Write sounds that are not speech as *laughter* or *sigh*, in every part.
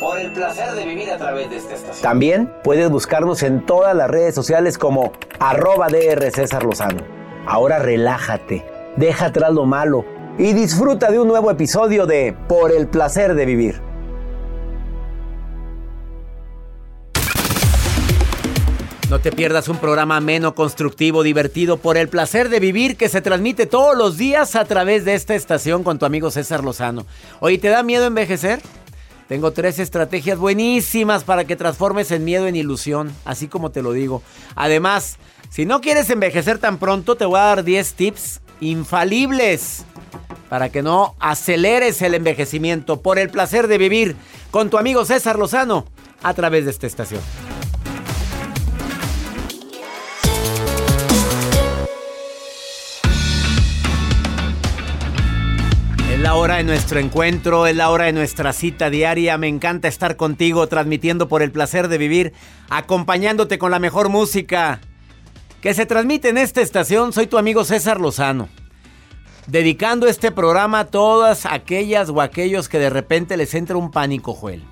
Por el placer de vivir a través de esta estación. También puedes buscarnos en todas las redes sociales como arroba DR César Lozano. Ahora relájate, deja atrás lo malo y disfruta de un nuevo episodio de Por el placer de vivir. No te pierdas un programa ameno, constructivo, divertido por el placer de vivir que se transmite todos los días a través de esta estación con tu amigo César Lozano. Oye, ¿te da miedo envejecer? Tengo tres estrategias buenísimas para que transformes el miedo en ilusión, así como te lo digo. Además, si no quieres envejecer tan pronto, te voy a dar 10 tips infalibles para que no aceleres el envejecimiento por el placer de vivir con tu amigo César Lozano a través de esta estación. La hora de nuestro encuentro, es la hora de nuestra cita diaria. Me encanta estar contigo, transmitiendo por el placer de vivir, acompañándote con la mejor música que se transmite en esta estación. Soy tu amigo César Lozano. Dedicando este programa a todas aquellas o aquellos que de repente les entra un pánico, Joel.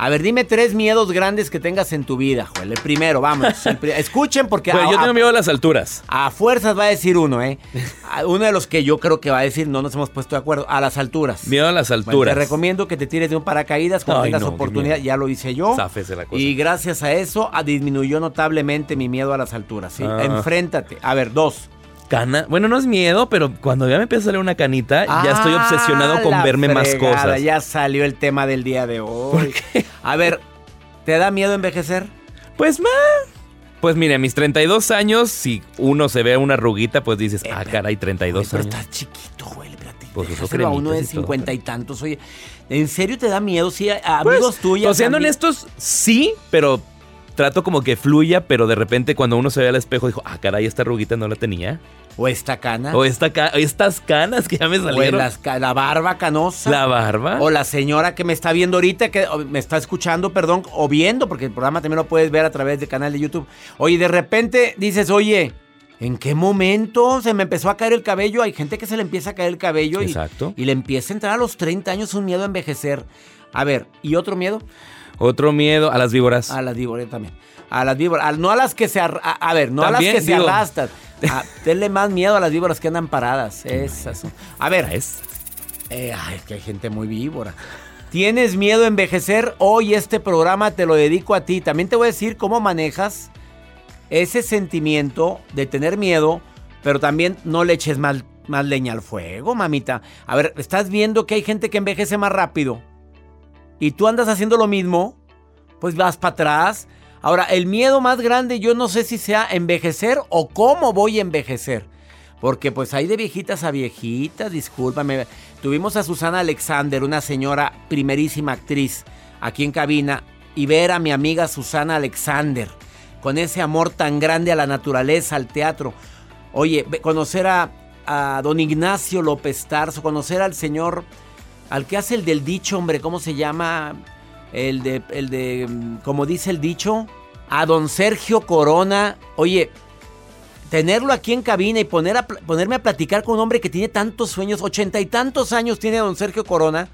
A ver, dime tres miedos grandes que tengas en tu vida, Joel. El primero, vamos. el pri- *laughs* Escuchen porque... Bueno, a- yo tengo miedo a las alturas. a fuerzas va a decir uno, ¿eh? *laughs* Uno de los que yo creo que va a decir, no nos hemos puesto de acuerdo, a las alturas. Miedo a las Bueno, alturas. te recomiendo que te tires de un paracaídas cuando Ay, tengas no, oportunidad. Ya lo hice yo. La cosa. Y gracias a eso disminuyó notablemente mi miedo a las alturas. ¿sí? Ah. Enfréntate. A ver, dos. Cana. Bueno, no es miedo, pero cuando ya me empieza a salir una canita, ya estoy Ah, obsesionado con verme más fregada, cosas. Ya salió el tema del día de hoy. A ver, ¿te da miedo envejecer? Pues, ma. Pues mire, a mis 32 años, si uno se ve una arruguita, pues dices, ah, caray, 32 Oye, pero años. estás chiquito, güey. espérate, Pues uso déjaselo a uno de cremitas y todo, cincuenta y tantos. Oye, ¿en serio te da miedo? Sí, a- a Pues, amigos tuyos. pues, siendo ami- honestos, sí, pero trato como que fluya, pero de repente cuando uno se ve al espejo, dijo, ah, caray, esta arruguita no la tenía. O esta cana. O esta ca- estas canas que ya me O salieron. las ca- la barba canosa. La barba. O la señora que me está viendo ahorita, que o me está escuchando, perdón, o viendo, porque el programa también lo puedes ver a través del canal de YouTube. Oye, de repente dices, oye, ¿en qué momento se me empezó a caer el cabello? Hay gente que se le empieza a caer el cabello y, y le empieza a entrar a los 30 años un miedo a envejecer. A ver, ¿y otro miedo? Otro miedo a las víboras. A la víbora también. A las víboras, no a las que se a, a ver, no a las que se arrastran. *laughs* denle más miedo a las víboras que andan paradas. Esas A ver, es. Eh, ay, que hay gente muy víbora. ¿Tienes miedo a envejecer? Hoy este programa te lo dedico a ti. También te voy a decir cómo manejas ese sentimiento de tener miedo, pero también no le eches más, más leña al fuego, mamita. A ver, ¿estás viendo que hay gente que envejece más rápido? Y tú andas haciendo lo mismo, pues vas para atrás. Ahora, el miedo más grande yo no sé si sea envejecer o cómo voy a envejecer. Porque pues hay de viejitas a viejitas, discúlpame. Tuvimos a Susana Alexander, una señora primerísima actriz, aquí en cabina, y ver a mi amiga Susana Alexander, con ese amor tan grande a la naturaleza, al teatro. Oye, conocer a, a don Ignacio López Tarso, conocer al señor, al que hace el del dicho, hombre, ¿cómo se llama? El de, el de, mm, como dice el dicho, a don Sergio Corona. Oye, tenerlo aquí en cabina y ponerme a platicar con un hombre que tiene tantos sueños, ochenta y tantos años tiene don Sergio Corona.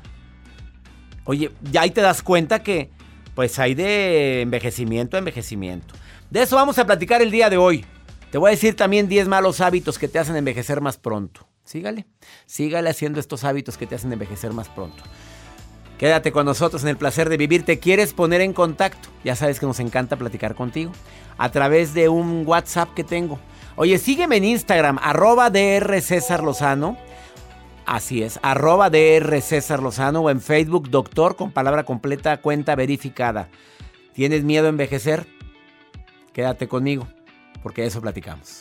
Oye, ya ahí te das cuenta que pues hay de envejecimiento a envejecimiento. De eso vamos a platicar el día de hoy. Te voy a decir también 10 malos hábitos que te hacen envejecer más pronto. Sígale, sígale haciendo estos hábitos que te hacen envejecer más pronto. Quédate con nosotros en el placer de vivir. ¿Te quieres poner en contacto? Ya sabes que nos encanta platicar contigo. A través de un WhatsApp que tengo. Oye, sígueme en Instagram, arroba DR César Lozano. Así es, arroba DR César Lozano o en Facebook, doctor con palabra completa, cuenta verificada. ¿Tienes miedo a envejecer? Quédate conmigo, porque de eso platicamos.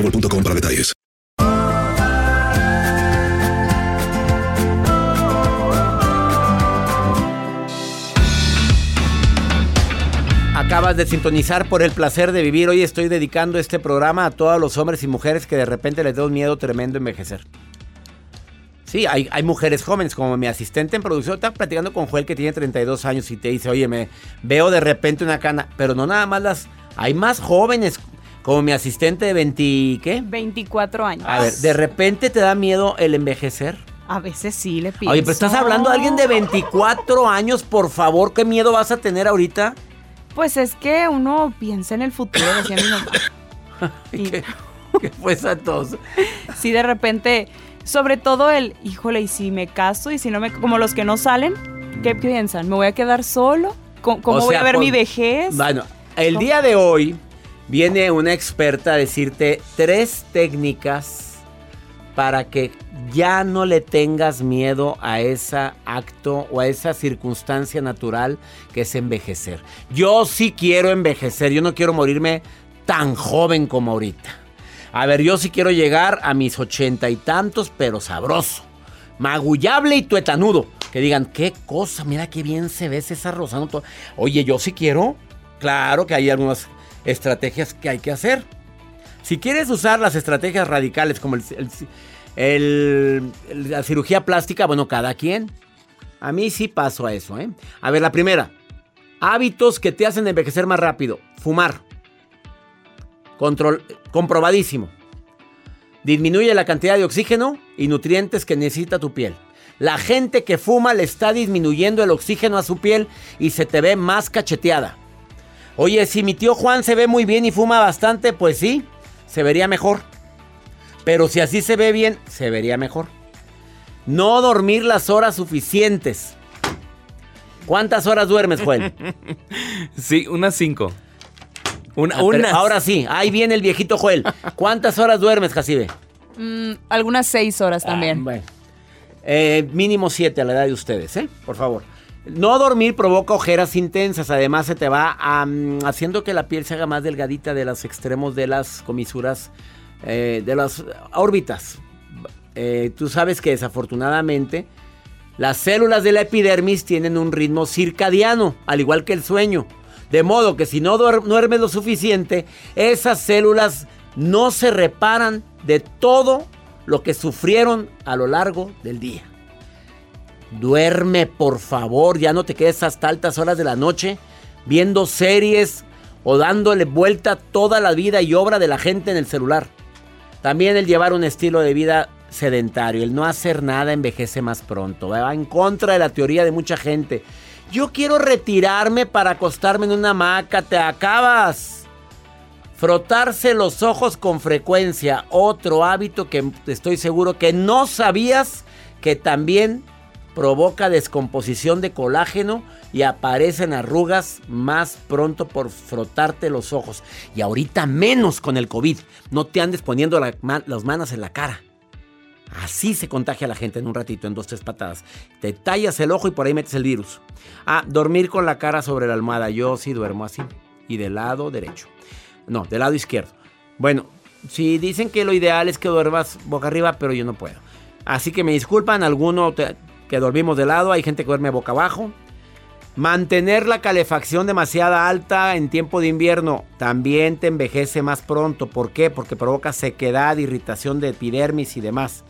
boostmobile.com para detalles. Acabas de sintonizar por el placer de vivir. Hoy estoy dedicando este programa a todos los hombres y mujeres que de repente les da un miedo tremendo envejecer. Sí, hay, hay mujeres jóvenes, como mi asistente en producción. Estaba platicando con Joel que tiene 32 años y te dice, oye, me veo de repente una cana. Pero no nada más las... Hay más jóvenes, como mi asistente de 20... ¿Qué? 24 años. A ver, ¿de repente te da miedo el envejecer? A veces sí le pienso. Oye, pero estás hablando de alguien de 24 años, por favor, ¿qué miedo vas a tener ahorita? Pues es que uno piensa en el futuro, decía mi mamá. *laughs* Y- ¿Qué, qué fue esa tos? Sí, de repente, sobre todo el, híjole, y si me caso y si no me... Como los que no salen, ¿qué piensan? ¿Me voy a quedar solo? ¿Cómo, cómo O voy a ver mi vejez? Bueno, el ¿Cómo? día de hoy viene una experta a decirte tres técnicas para que ya no le tengas miedo a ese acto o a esa circunstancia natural que es envejecer. Yo sí quiero envejecer, yo no quiero morirme tan joven como ahorita. A ver, yo sí quiero llegar a mis ochenta y tantos, pero sabroso. Magullable y tuetanudo. Que digan, qué cosa, mira qué bien se ve César Rosano. Oye, yo sí quiero. Claro que hay algunas estrategias que hay que hacer. Si quieres usar las estrategias radicales como la cirugía plástica, bueno, cada quien. A mí sí paso a eso, ¿eh? A ver, la primera. Hábitos que te hacen envejecer más rápido. Fumar. Control, comprobadísimo. Disminuye la cantidad de oxígeno y nutrientes que necesita tu piel. La gente que fuma le está disminuyendo el oxígeno a su piel y se te ve más cacheteada. Oye, si mi tío Juan se ve muy bien y fuma bastante, pues sí, se vería mejor. Pero si así se ve bien, se vería mejor. No dormir las horas suficientes. ¿Cuántas horas duermes, Juan? *laughs* sí, unas cinco. Una, ah, ahora sí, ahí viene el viejito Joel. ¿Cuántas horas duermes, Jacibe? Mm, algunas seis horas también. Ah, bueno. Eh, mínimo siete a la edad de ustedes, ¿eh? Por favor. No dormir provoca ojeras intensas, además se te va haciendo que la piel se haga más delgadita de los extremos de las comisuras, eh, de las órbitas. Eh, tú sabes que desafortunadamente las células de la epidermis tienen un ritmo circadiano, al igual que el sueño. De modo que si no duermes lo suficiente, esas células no se reparan de todo lo que sufrieron a lo largo del día. Duerme, por favor, ya no te quedes hasta altas horas de la noche viendo series o dándole vuelta toda la vida y obra de la gente en el celular. También el llevar un estilo de vida sedentario, el no hacer nada envejece más pronto. Va en contra de la teoría de mucha gente. Yo quiero retirarme para acostarme en una hamaca, te acabas. Frotarse los ojos con frecuencia, otro hábito que estoy seguro que no sabías que también provoca descomposición de colágeno y aparecen arrugas más pronto por frotarte los ojos. Y ahorita menos con el COVID. No te andes poniendo las manos en la cara. Así se contagia la gente en un ratito, en dos, tres patadas. Te tallas el ojo y por ahí metes el virus. Ah, dormir con la cara sobre la almohada. Yo sí duermo así. Y del lado derecho. No, del lado izquierdo. Bueno, si dicen que lo ideal es que duermas boca arriba, pero yo no puedo. Así que me disculpan, alguno que dormimos de lado, hay gente que duerme boca abajo. Mantener la calefacción demasiado alta en tiempo de invierno también te envejece más pronto. ¿Por qué? Porque provoca sequedad, irritación de epidermis y demás.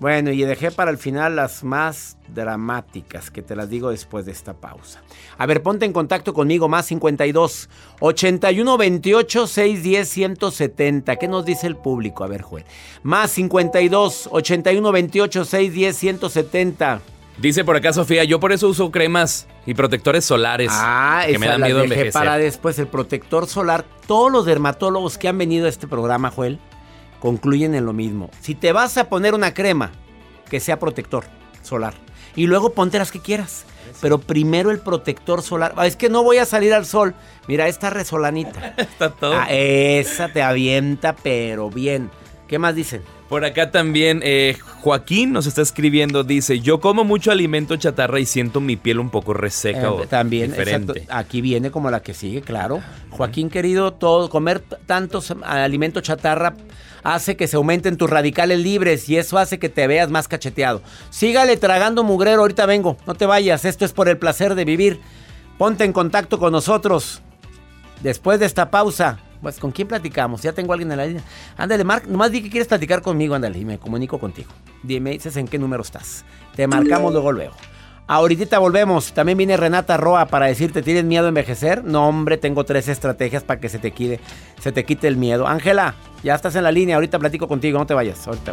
Bueno, y dejé para el final las más dramáticas, que te las digo después de esta pausa. A ver, ponte en contacto conmigo, más 52 81 28 610 170. ¿Qué nos dice el público? A ver, Joel. Más 52 81 28 610 170. Dice por acá Sofía, yo por eso uso cremas y protectores solares. Ah, que me dan miedo dejé para después el protector solar. Todos los dermatólogos que han venido a este programa, Joel, concluyen en lo mismo. Si te vas a poner una crema que sea protector solar y luego ponte las que quieras. Pero primero el protector solar. Ah, es que no voy a salir al sol. Mira, esta resolanita. *laughs* Está todo. Ah, esa te avienta, pero bien. ¿Qué más dicen? Por acá también eh, Joaquín nos está escribiendo, dice, yo como mucho alimento chatarra y siento mi piel un poco reseca eh, o también, diferente. Aquí viene como la que sigue, claro. Joaquín querido, todo, comer tantos alimentos chatarra hace que se aumenten tus radicales libres y eso hace que te veas más cacheteado. Sígale tragando mugrero, ahorita vengo, no te vayas, esto es por el placer de vivir. Ponte en contacto con nosotros. Después de esta pausa, pues ¿con quién platicamos? Ya tengo a alguien en la línea. Ándale, Mark, nomás di que quieres platicar conmigo, ándale, y me comunico contigo. Dime, dices en qué número estás. Te marcamos luego, luego. Ahorita volvemos. También viene Renata Roa para decirte, ¿tienes miedo a envejecer? No, hombre, tengo tres estrategias para que se te quite, se te quite el miedo. Ángela, ya estás en la línea. Ahorita platico contigo. No te vayas. Ahorita.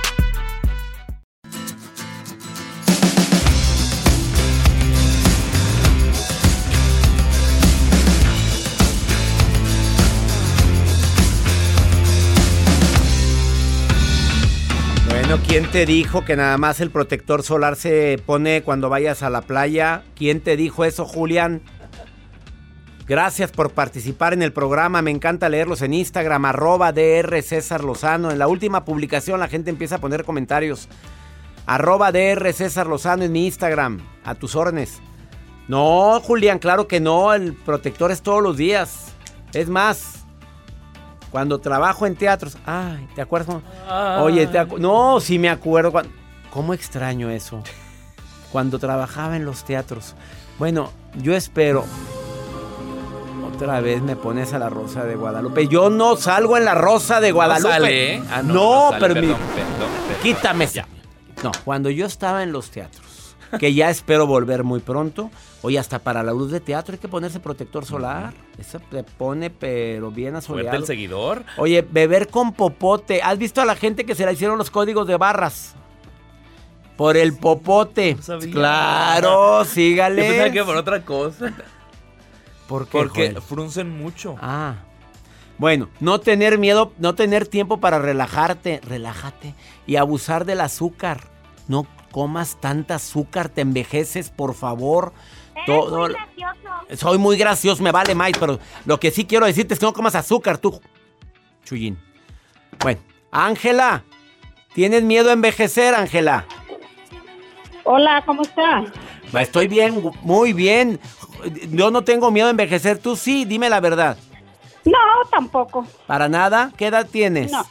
¿Quién te dijo que nada más el protector solar se pone cuando vayas a la playa? ¿Quién te dijo eso, Julián? Gracias por participar en el programa. Me encanta leerlos en Instagram, arroba DR César Lozano. En la última publicación la gente empieza a poner comentarios. Arroba DR César Lozano en mi Instagram. A tus órdenes. No, Julián, claro que no. El protector es todos los días. Es más, cuando trabajo en teatros. Ay, ¿te acuerdas? Oye, no, sí me acuerdo. ¿Cómo extraño eso? Cuando trabajaba en los teatros. Bueno, yo espero. Otra vez me pones a la Rosa de Guadalupe. Yo no salgo en la Rosa de Guadalupe. No, sale, ¿eh? ah, no, pero perdón, quítame. No, cuando yo estaba en los teatros que ya espero volver muy pronto. Hoy hasta para la luz de teatro hay que ponerse protector solar. Eso te pone pero bien asoleado. el seguidor? Oye, beber con popote. ¿Has visto a la gente que se le hicieron los códigos de barras? Por el popote. claro, *laughs* sígale. Yo pensaba que por otra cosa. ¿Por qué, Porque fruncen mucho. Ah. Bueno, no tener miedo, no tener tiempo para relajarte, relájate y abusar del azúcar. No comas tanta azúcar, te envejeces, por favor. Todo... Muy gracioso. Soy muy gracioso, me vale más, pero lo que sí quiero decirte es que no comas azúcar, tú. Chuyín. Bueno, Ángela, ¿tienes miedo a envejecer, Ángela? Hola, ¿cómo estás? Estoy bien, muy bien. Yo no tengo miedo a envejecer, tú sí, dime la verdad. No, tampoco. ¿Para nada? ¿Qué edad tienes? No.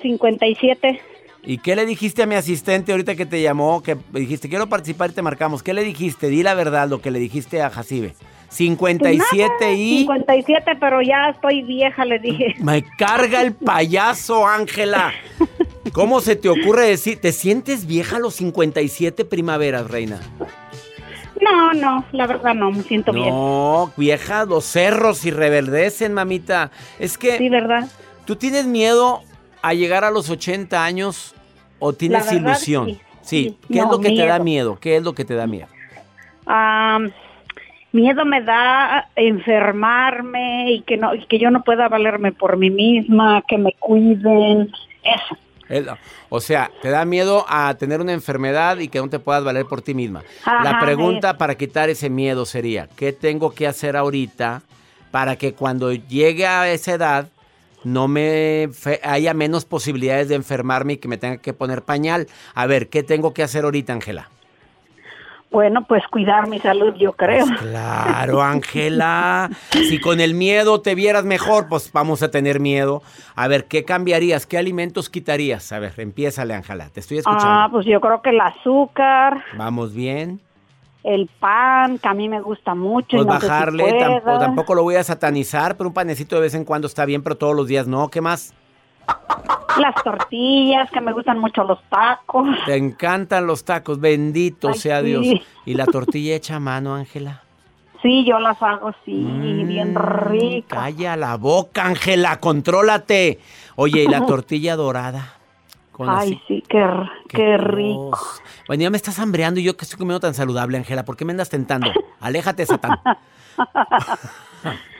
57. ¿Y qué le dijiste a mi asistente ahorita que te llamó? Que dijiste, quiero participar y te marcamos. ¿Qué le dijiste? Di la verdad, lo que le dijiste a Jacibe. 57 pues y... 57, pero ya estoy vieja, le dije. *laughs* Me carga el payaso, Ángela. ¿Cómo se te ocurre decir? ¿Te sientes vieja a los 57 primaveras, reina? No, no, la verdad no, me siento bien. No, vieja, los cerros y reverdecen, mamita. Es que... Sí, ¿verdad? ¿Tú tienes miedo a llegar a los 80 años ¿O tienes ilusión? Sí. ¿Qué es lo que te da miedo? ¿Qué es lo que te da miedo? miedo me da enfermarme y que no y que yo no pueda valerme por mí misma, que me cuiden, eso. O sea, te da miedo a tener una enfermedad y que no te puedas valer por ti misma. La pregunta para quitar ese miedo sería, ¿qué tengo que hacer ahorita para que cuando llegue a esa edad no me haya menos posibilidades de enfermarme y que me tenga que poner pañal. A ver, ¿qué tengo que hacer ahorita, Ángela? Bueno, pues cuidar mi salud, yo creo. Pues claro, Ángela. si con el miedo te vieras mejor, pues vamos a tener miedo. A ver, ¿qué cambiarías? ¿Qué alimentos quitarías? A ver, empiézale, Ángela. Te estoy escuchando. Ah, pues yo creo que el azúcar. Vamos bien. El pan, que a mí me gusta mucho. Pues bajarle, tampoco, tampoco lo voy a satanizar, pero un panecito de vez en cuando está bien, pero todos los días no. ¿Qué más? Las tortillas, que me gustan mucho los tacos. Te encantan los tacos, bendito sea Dios. ¿Y la tortilla hecha a mano, Ángela? Sí, yo las hago, sí, mm, bien rica. Calla la boca, Ángela, contrólate. Oye, ¿y la *laughs* tortilla dorada? Ay, sí, qué, qué, rico. Bueno, ya me estás hambreando y yo que estoy comiendo tan saludable, Ángela. ¿Por qué me andas tentando? Aléjate, Satán. *laughs*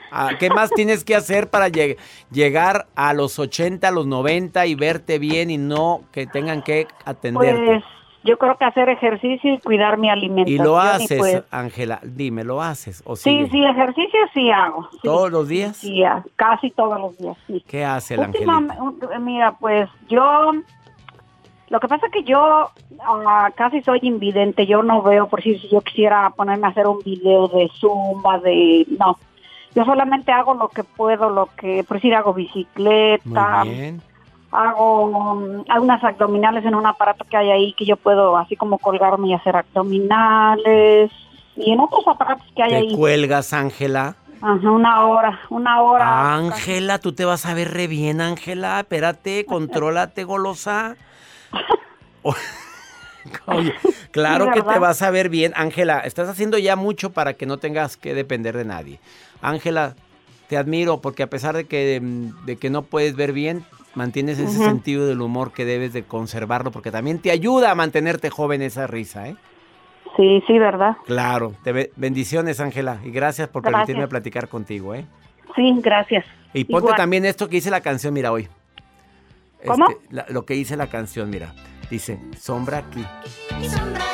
Ah, ¿Qué más tienes que hacer para llegar a los 80, a los 90 y verte bien y no que tengan que atenderte? Pues yo creo que hacer ejercicio y cuidar mi alimentación. ¿Y lo haces, pues Ángela? Dime, ¿lo haces? O sí, sí, ejercicio sí hago. ¿Todos los días? Sí, casi todos los días, sí. ¿Qué hace la Mira, pues yo... Lo que pasa es que yo ah, casi soy invidente, yo no veo, por si yo quisiera ponerme a hacer un video de zumba, de... No, yo solamente hago lo que puedo, lo que, por decir, hago bicicleta, hago um, algunas abdominales en un aparato que hay ahí que yo puedo así como colgarme y hacer abdominales y en otros aparatos que hay ahí. ¿Te cuelgas, Ángela? Ajá, una hora, una hora. Ángela, tú te vas a ver re bien, Ángela. Espérate, contrólate, golosa. *laughs* claro que te vas a ver bien, Ángela. Estás haciendo ya mucho para que no tengas que depender de nadie. Ángela, te admiro porque a pesar de que, de que no puedes ver bien, mantienes ese sentido del humor que debes de conservarlo porque también te ayuda a mantenerte joven esa risa, ¿eh? Sí, sí, ¿verdad? Claro. Te bendiciones, Ángela, y gracias por permitirme platicar contigo, ¿eh? Sí, gracias. Y ponte también esto que dice la canción, mira, hoy. ¿Cómo? Este, lo que dice la canción, mira. Dice, sombra aquí. Sombra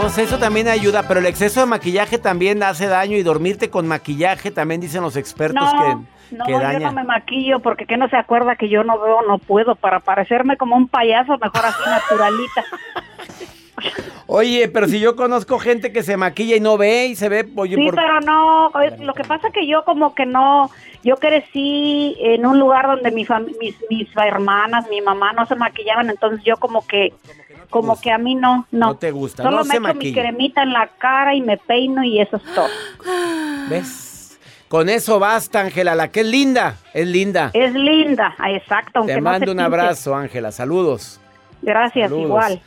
pues eso también ayuda, pero el exceso de maquillaje también hace daño y dormirte con maquillaje también dicen los expertos que, no, yo no me maquillo porque que no se acuerda que yo no veo, no puedo. Para parecerme como un payaso, mejor así *laughs* naturalita. Oye, pero si yo conozco gente que se maquilla y no ve y se ve... Oye, sí, pero no, lo que pasa es que yo como que no, yo crecí en un lugar donde mi mis, mis hermanas, mi mamá no se maquillaban, entonces yo como que como que a mí no, no. No te gusta, Solo no me echo mi cremita en la cara y me peino y eso es todo. ¿Ves? Con eso basta, Ángela, la que es linda, es linda. Es linda, exacto. Te mando un abrazo, Ángela, saludos. Gracias, igual.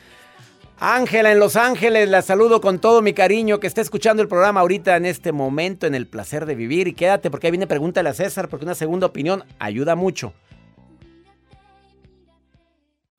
Ángela en Los Ángeles, la saludo con todo mi cariño que está escuchando el programa ahorita en este momento, en el placer de vivir. Y quédate porque ahí viene pregúntale a César, porque una segunda opinión ayuda mucho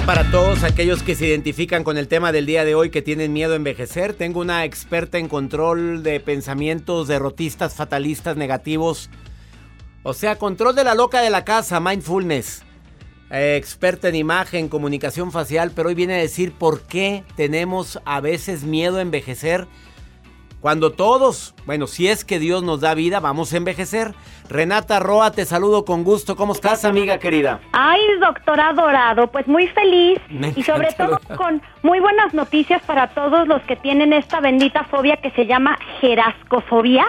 Para todos aquellos que se identifican con el tema del día de hoy que tienen miedo a envejecer. Tengo una experta en control de pensamientos derrotistas, fatalistas, negativos. O sea, control de la loca de la casa, mindfulness. Eh, experta en imagen, comunicación facial, pero hoy viene a decir por qué tenemos a veces miedo a envejecer cuando todos, bueno, si es que Dios nos da vida, vamos a envejecer. Renata Roa, te saludo con gusto. ¿Cómo estás, amiga querida? Ay, doctora Dorado, pues muy feliz y sobre todo con muy buenas noticias para todos los que tienen esta bendita fobia que se llama gerascofobia,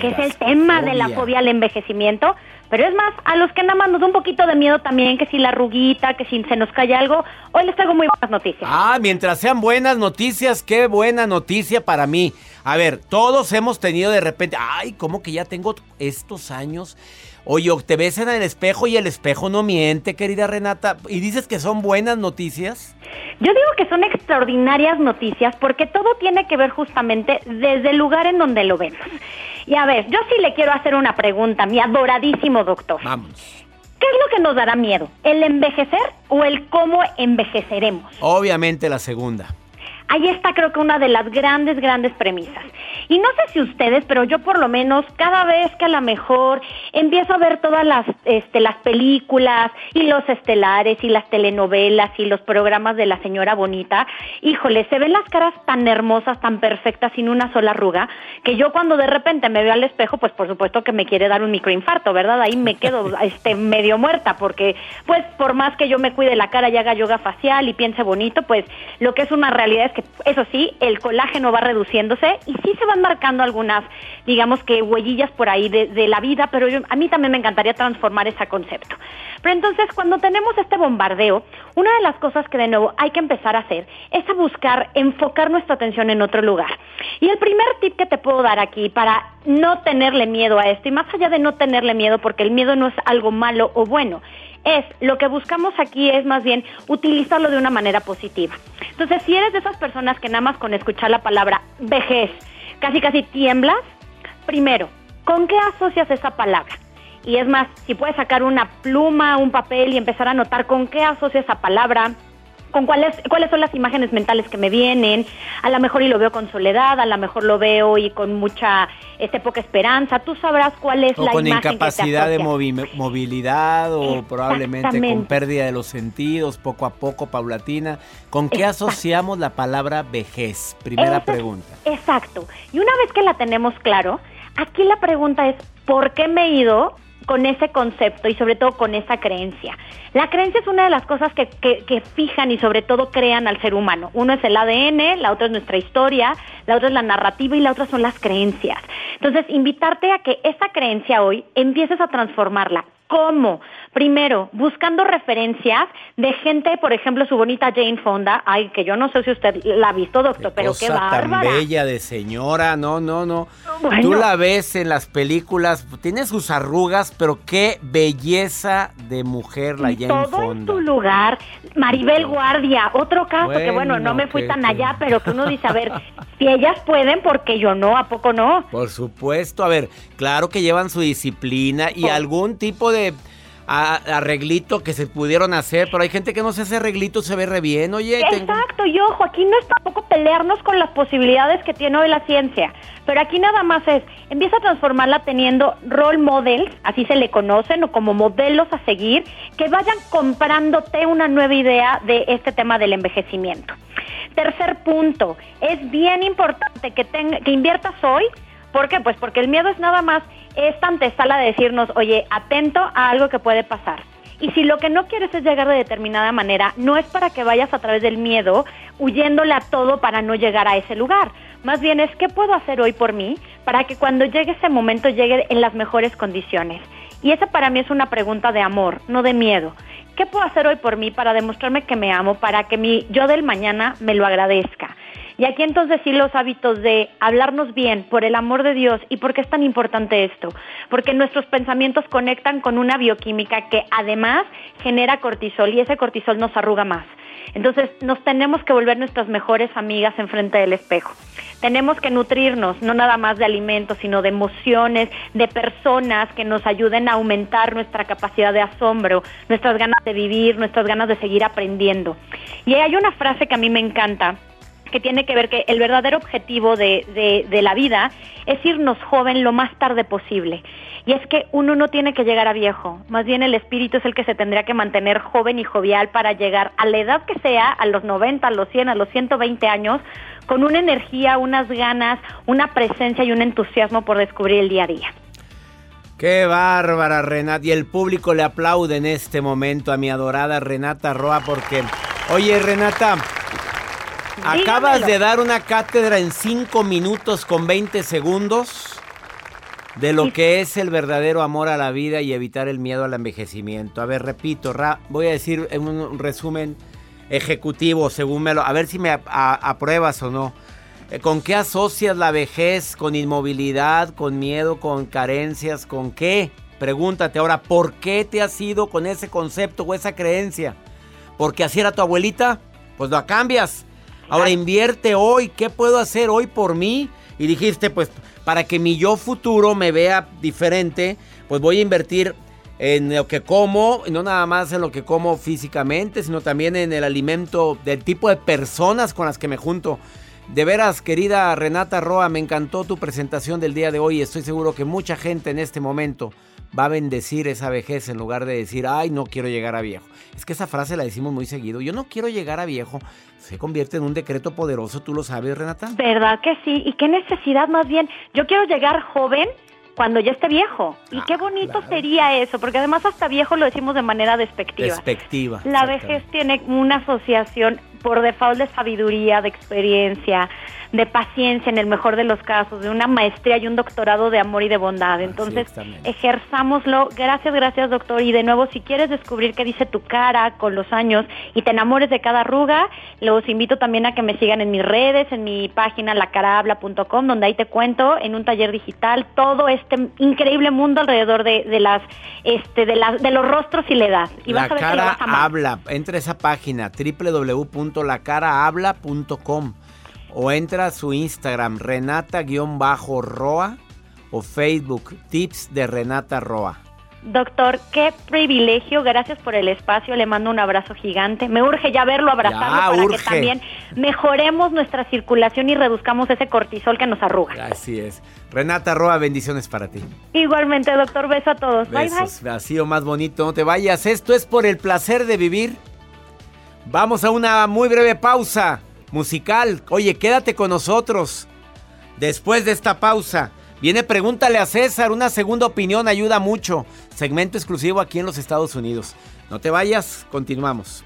que es el tema de la fobia al envejecimiento. Pero es más, a los que nada más nos da un poquito de miedo también, que si la ruguita, que si se nos cae algo, hoy les traigo muy buenas noticias. Ah, mientras sean buenas noticias, qué buena noticia para mí. A ver, todos hemos tenido de repente, ay, ¿cómo que ya tengo estos años? Oye, te ves en el espejo y el espejo no miente, querida Renata, y dices que son buenas noticias. Yo digo que son extraordinarias noticias porque todo tiene que ver justamente desde el lugar en donde lo vemos. Y a ver, yo sí le quiero hacer una pregunta, mi adoradísimo doctor. Vamos. ¿Qué es lo que nos dará miedo? ¿El envejecer o el cómo envejeceremos? Obviamente la segunda. Ahí está creo que una de las grandes, grandes premisas. Y no sé si ustedes, pero yo por lo menos cada vez que a lo mejor empiezo a ver todas las, este, las películas y los estelares y las telenovelas y los programas de la señora bonita, híjole, se ven las caras tan hermosas, tan perfectas, sin una sola arruga, que yo cuando de repente me veo al espejo, pues por supuesto que me quiere dar un microinfarto, ¿verdad? Ahí me quedo *laughs* este, medio muerta, porque pues por más que yo me cuide la cara y haga yoga facial y piense bonito, pues lo que es una realidad es que eso sí, el colágeno va reduciéndose y sí se marcando algunas, digamos que huellillas por ahí de, la vida, pero a mí también me encantaría transformar ese concepto. Pero entonces, cuando tenemos este bombardeo, una de las cosas que de nuevo hay que empezar a hacer es a buscar enfocar nuestra atención en otro lugar. Y el primer tip que te puedo dar aquí para no tenerle miedo a esto, y más allá de no tenerle miedo, porque el miedo no es algo malo o bueno, es lo que buscamos aquí es más bien utilizarlo de una manera positiva. Entonces, si eres de esas personas que nada más con escuchar la palabra vejez, casi casi tiemblas, primero, ¿con qué asocias esa palabra? Y es más, si puedes sacar una pluma, un papel y empezar a notar con qué asocias esa palabra, con cuáles cuáles son las imágenes mentales que me vienen. A lo mejor y lo veo con soledad, a lo mejor lo veo y con mucha este poca esperanza. Tú sabrás cuál es la con imagen incapacidad de movilidad o probablemente con pérdida de los sentidos, poco a poco, paulatina. ¿Con qué asociamos la palabra vejez? Primera pregunta. Exacto. Y una vez que la tenemos claro, aquí la pregunta es ¿por qué me he ido con ese concepto y sobre todo con esa creencia. La creencia es una de las cosas que, fijan y sobre todo crean al ser humano. Uno es el ADN, la otra es nuestra historia, la otra es la narrativa y la otra son las creencias. Entonces, invitarte a que esa creencia hoy empieces a transformarla. ¿Cómo? Primero, buscando referencias de gente, por ejemplo, su bonita Jane Fonda, ay, que yo no sé si usted la ha visto, doctor, pero qué bárbara. tan bella de señora, no, no, no. Tú la ves en las películas, tiene sus arrugas, pero qué belleza de mujer la Jane Fonda. Todo en tu lugar. Maribel Guardia, otro caso que bueno, no me fui tan allá, pero que uno dice, a ver, *laughs* si ellas pueden, porque yo no, ¿a poco no? Por supuesto, a ver, claro que llevan su disciplina y algún tipo de arreglito que se pudieron hacer, pero hay gente que no se hace arreglito, se ve re bien, oye. Exacto, y ojo, aquí no es tampoco pelearnos con las posibilidades que tiene hoy la ciencia, pero aquí nada más es, empieza a transformarla teniendo role models, así se le conocen, o como modelos a seguir, que vayan comprándote una nueva idea de este tema del envejecimiento. Tercer punto, es bien importante que, que inviertas hoy, ¿por qué? Pues porque el miedo es nada más esta antesala de decirnos, oye, atento a algo que puede pasar. Y si lo que no quieres es llegar de determinada manera, no es para que vayas a través del miedo huyéndole a todo para no llegar a ese lugar. Más bien es qué puedo hacer hoy por mí para que cuando llegue ese momento llegue en las mejores condiciones. Y esa para mí es una pregunta de amor, no de miedo. ¿Qué puedo hacer hoy por mí para demostrarme que me amo, para que mi yo del mañana me lo agradezca? Y aquí entonces sí los hábitos de hablarnos bien, por el amor de Dios. ¿Y por qué es tan importante esto? Porque nuestros pensamientos conectan con una bioquímica que además genera cortisol y ese cortisol nos arruga más. Entonces nos tenemos que volver nuestras mejores amigas enfrente del espejo. tenemos que nutrirnos, no nada más de alimentos, sino de emociones, de personas que nos ayuden a aumentar nuestra capacidad de asombro, nuestras ganas de vivir, nuestras ganas de seguir aprendiendo. Y hay una frase que a mí me encanta, que tiene que ver que el verdadero objetivo de, de, la vida es irnos joven lo más tarde posible. Y es que uno no tiene que llegar a viejo, más bien el espíritu es el que se tendría que mantener joven y jovial para llegar a la edad que sea, a los 90, a los 100, a los 120 años, con una energía, unas ganas, una presencia y un entusiasmo por descubrir el día a día. Qué bárbara, Renata. Y el público le aplaude en este momento a mi adorada Renata Roa porque, oye, Renata, acabas de dar una cátedra en 5 minutos con 20 segundos de lo que es el verdadero amor a la vida y evitar el miedo al envejecimiento. A ver, repito, voy a decir en un resumen ejecutivo, según me lo... A ver si me apruebas o no. Eh, ¿Con qué asocias la vejez? ¿Con inmovilidad? ¿Con miedo? ¿Con carencias? ¿Con qué? Pregúntate ahora, ¿por qué te has ido con ese concepto o esa creencia? ¿Porque así era tu abuelita? Pues la cambias. Ahora invierte hoy, ¿qué puedo hacer hoy por mí? Y dijiste, pues para que mi yo futuro me vea diferente, pues voy a invertir en lo que como, no nada más en lo que como físicamente, sino también en el alimento del tipo de personas con las que me junto. De veras, querida Renata Roa, me encantó tu presentación del día de hoy. Estoy seguro que mucha gente en este momento va a bendecir esa vejez en lugar de decir, ay, no quiero llegar a viejo. Es que esa frase la decimos muy seguido. Yo no quiero llegar a viejo. Se convierte en un decreto poderoso, ¿tú lo sabes, Renata? ¿Verdad que sí? ¿Y qué necesidad más bien? Yo quiero llegar joven cuando ya esté viejo. Y qué ah, bonito sería eso, porque además hasta viejo lo decimos de manera despectiva. Despectiva. La vejez tiene una asociación por default de sabiduría, de experiencia, de paciencia en el mejor de los casos, de una maestría y un doctorado de amor y de bondad. Entonces, ejerzámoslo. Gracias, gracias, doctor. Y de nuevo, si quieres descubrir qué dice tu cara con los años y te enamores de cada arruga, los invito también a que me sigan en mis redes, en mi página lacarahabla.com, donde ahí te cuento en un taller digital todo este increíble mundo alrededor de, las este de las de los rostros y la edad. Y la cara habla, entra a esa página www.lacarahabla.com o entra a su Instagram Renata-Roa o Facebook Tips de Renata Roa. Doctor, qué privilegio, gracias por el espacio, le mando un abrazo gigante. Me urge ya verlo, abrazarlo para que también mejoremos nuestra circulación y reduzcamos ese cortisol que nos arruga. Así es. Renata Roa, bendiciones para ti. Igualmente, doctor, beso a todos. Besos, bye bye. o más bonito, no te vayas. Esto es por el placer de vivir. Vamos a una muy breve pausa musical. Oye, quédate con nosotros. Después de esta pausa, viene Pregúntale a César. Una segunda opinión ayuda mucho. Segmento exclusivo aquí en los Estados Unidos. No te vayas, continuamos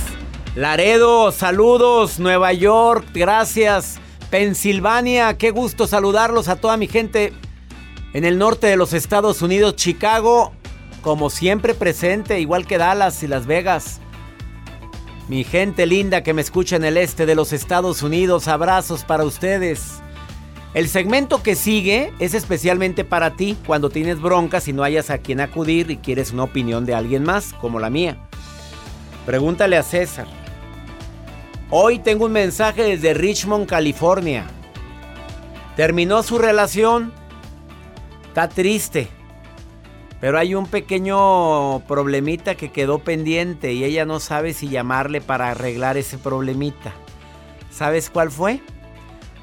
Laredo, saludos. Nueva York, gracias. Pensilvania, qué gusto saludarlos a toda mi gente en el norte de los Estados Unidos. Chicago, como siempre presente, igual que Dallas y Las Vegas. Mi gente linda que me escucha en el este de los Estados Unidos, abrazos para ustedes. El segmento que sigue es especialmente para ti cuando tienes broncas y no hayas a quien acudir y quieres una opinión de alguien más, como la mía. Pregúntale a César. Hoy tengo un mensaje desde Richmond, California. Terminó su relación. Está triste. Pero hay un pequeño problemita que quedó pendiente y ella no sabe si llamarle para arreglar ese problemita. ¿Sabes cuál fue?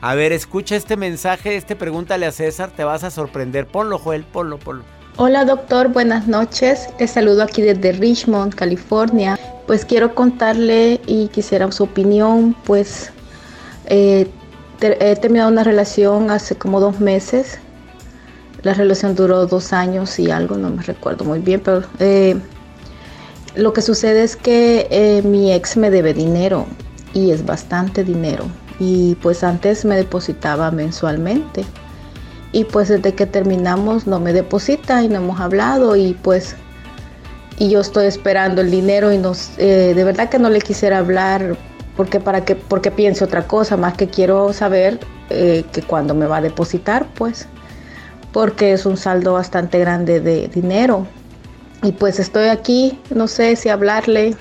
A ver, escucha este mensaje, este pregúntale a César, te vas a sorprender. Ponlo, Joel, ponlo, ponlo. Hola doctor, buenas noches. Te saludo aquí desde Richmond, California. Pues quiero contarle y quisiera su opinión, pues eh, he terminado una relación hace como dos meses. La relación duró dos años y algo, no me recuerdo muy bien, pero eh, lo que sucede es que eh, mi ex me debe dinero y es bastante dinero y pues antes me depositaba mensualmente y pues desde que terminamos no me deposita y no hemos hablado y pues y yo estoy esperando el dinero y nos eh, de verdad que no le quisiera hablar porque para que porque piense otra cosa más que quiero saber eh, que cuando me va a depositar pues porque es un saldo bastante grande de dinero y pues estoy aquí no sé si hablarle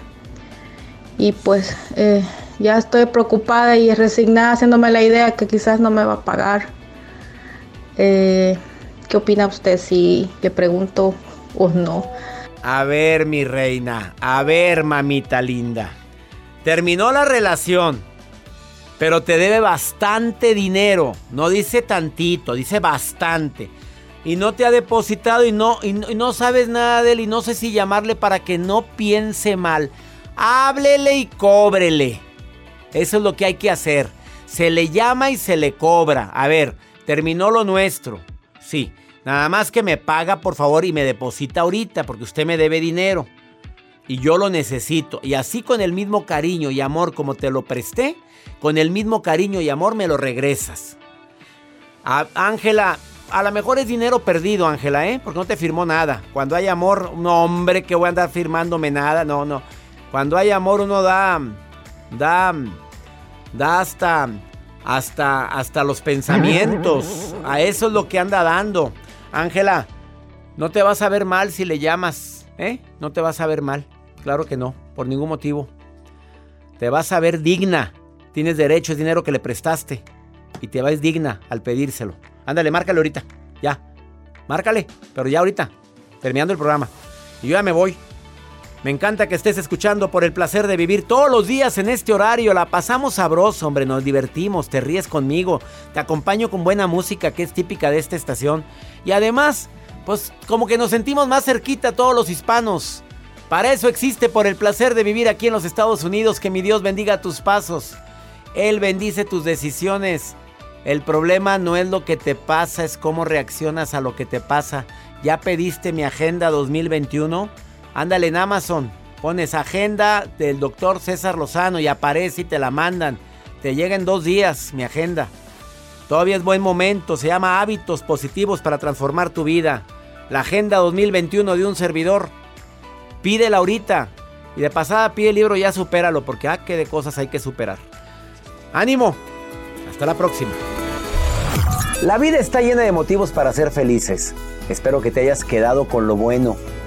y pues eh, ya estoy preocupada y resignada haciéndome la idea que quizás no me va a pagar. Eh, ¿Qué opina usted si le pregunto o no? A ver, mi reina, a ver, mamita linda. Terminó la relación, pero te debe bastante dinero. No dice tantito, dice bastante. Y no te ha depositado y no, y no sabes nada de él y no sé si llamarle para que no piense mal. Háblele y cóbrele. Eso es lo que hay que hacer. Se le llama y se le cobra. A ver, terminó lo nuestro. Sí, nada más que me paga por favor y me deposita ahorita porque usted me debe dinero. Y yo lo necesito. Y así con el mismo cariño y amor como te lo presté, con el mismo cariño y amor me lo regresas. Ángela, a lo mejor es dinero perdido, Ángela, ¿eh? Porque no te firmó nada. Cuando hay amor, no, hombre, que voy a andar firmándome nada. No, no. Cuando hay amor, uno da da, da hasta, hasta, hasta los pensamientos. A eso es lo que anda dando. Ángela, no te vas a ver mal si le llamas, ¿eh? No te vas a ver mal. Claro que no, por ningún motivo. Te vas a ver digna. Tienes derecho, es dinero que le prestaste. Y te vas digna al pedírselo. Ándale, márcale ahorita. Ya. Márcale, pero ya ahorita. Terminando el programa. Y yo ya me voy. Me encanta que estés escuchando por el placer de vivir todos los días en este horario. La pasamos sabroso, hombre, nos divertimos, te ríes conmigo, te acompaño con buena música que es típica de esta estación. Y además, pues como que nos sentimos más cerquita todos los hispanos. Para eso existe por el placer de vivir aquí en los Estados Unidos. Que mi Dios bendiga tus pasos. Él bendice tus decisiones. El problema no es lo que te pasa, es cómo reaccionas a lo que te pasa. ¿Ya pediste mi agenda 2021? Ándale en Amazon, pones agenda del doctor César Lozano y aparece y te la mandan. Te llega en dos días mi agenda. Todavía es buen momento, se llama Hábitos Positivos para Transformar tu Vida. La Agenda 2021 de un servidor. Pídela ahorita. Y de pasada pide el libro ya supéralo, porque ah, qué de cosas hay que superar. ¡Ánimo! Hasta la próxima. La vida está llena de motivos para ser felices. Espero que te hayas quedado con lo bueno